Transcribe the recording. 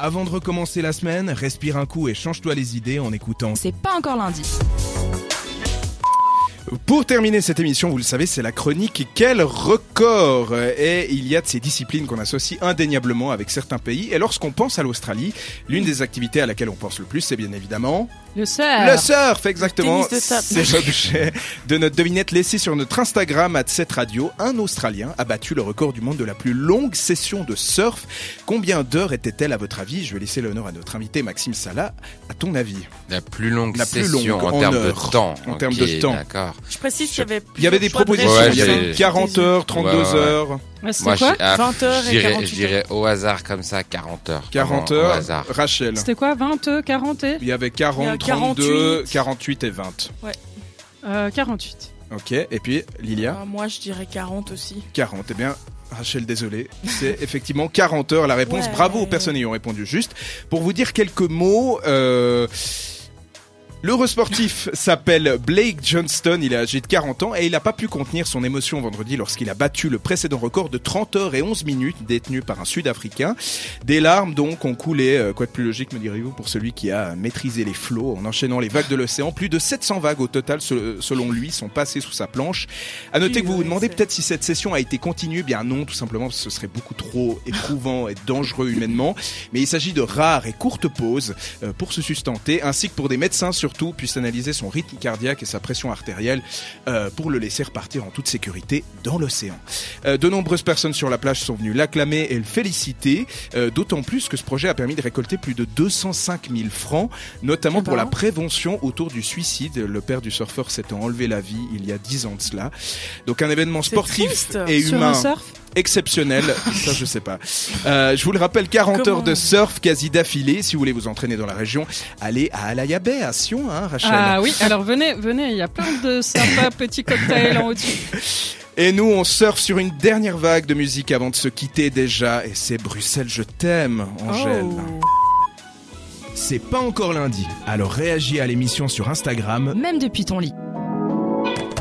Avant de recommencer la semaine, respire un coup et change-toi les idées en écoutant. C'est pas encore lundi. Pour terminer cette émission, vous le savez, c'est la chronique Quel record Et il y a de ces disciplines qu'on associe indéniablement avec certains pays. Et lorsqu'on pense à l'Australie, l'une des activités à laquelle on pense le plus, c'est bien évidemment Le surf. le surf, exactement. C'est l'objet de notre devinette laissée sur notre Instagram à cette radio. Un Australien a battu le record du monde de la plus longue session de surf. Combien d'heures était-elle à votre avis? Je vais laisser l'honneur à notre invité Maxime Salah. À ton avis? La plus longue La plus session longue, en, en termes de temps. En termes de temps. D'accord. Je précise qu'il y avait Il y avait des de propositions. Ouais, il y avait j'ai- 40 heures, 32 Ouais, ouais, ouais. heures, Ouais, C'était Moi, quoi je- ah, 20 heures et j'irais- 48 J'irais au hasard comme ça, 40 heures. 40 Vraiment, Au heures. hasard. Rachel. C'était quoi 20, 40 et Il y avait 40, Il y a 32, 48. 48 et 20. euh, 48. Ok. Et puis Lilia Ah, moi, je dirais 40 aussi. 40. Eh bien, Rachel, désolé. C'est effectivement 40 heures la réponse. Ouais. Bravo aux personnes ayant répondu juste. Pour vous dire quelques mots, euh, L'heureux sportif s'appelle Blake Johnston, il est âgé de 40 ans et il n'a pas pu contenir son émotion vendredi lorsqu'il a battu le précédent record de 30 heures et 11 minutes détenu par un Sud-Africain. Des larmes donc ont coulé, euh, quoi de plus logique me direz-vous, pour celui qui a maîtrisé les flots en enchaînant les vagues de l'océan. Plus de 700 vagues au total, se- selon lui, sont passées sous sa planche. À noter que vous vous demandez peut-être si cette session a été continue. Bien non, tout simplement parce que ce serait beaucoup trop éprouvant et dangereux humainement. Mais il s'agit de rares et courtes pauses euh, pour se sustenter, ainsi que pour des médecins surtout puissent analyser son rythme cardiaque et sa pression artérielle euh, pour le laisser repartir en toute sécurité dans l'océan. Euh, de nombreuses personnes sur la plage sont venues l'acclamer et le féliciter, euh, d'autant plus que ce projet a permis de récolter plus de 205 000 francs, notamment pour la prévention autour du suicide. Le père du surfeur s'étant enlevé la vie il y a 10 ans de cela. Donc un événement sportif triste. et Sur humain un surf exceptionnel. Ça, je sais pas. Euh, je vous le rappelle, 40 Comment heures de surf quasi d'affilée. Si vous voulez vous entraîner dans la région, allez à Alaya Bay, à Sion, hein, Rachel. Ah oui, alors venez, venez, il y a plein de sympas petits cocktails en au-dessus. Et nous, on surfe sur une dernière vague de musique avant de se quitter déjà. Et c'est Bruxelles, je t'aime, Angèle. Oh. C'est pas encore lundi, alors réagis à l'émission sur Instagram Même depuis ton lit.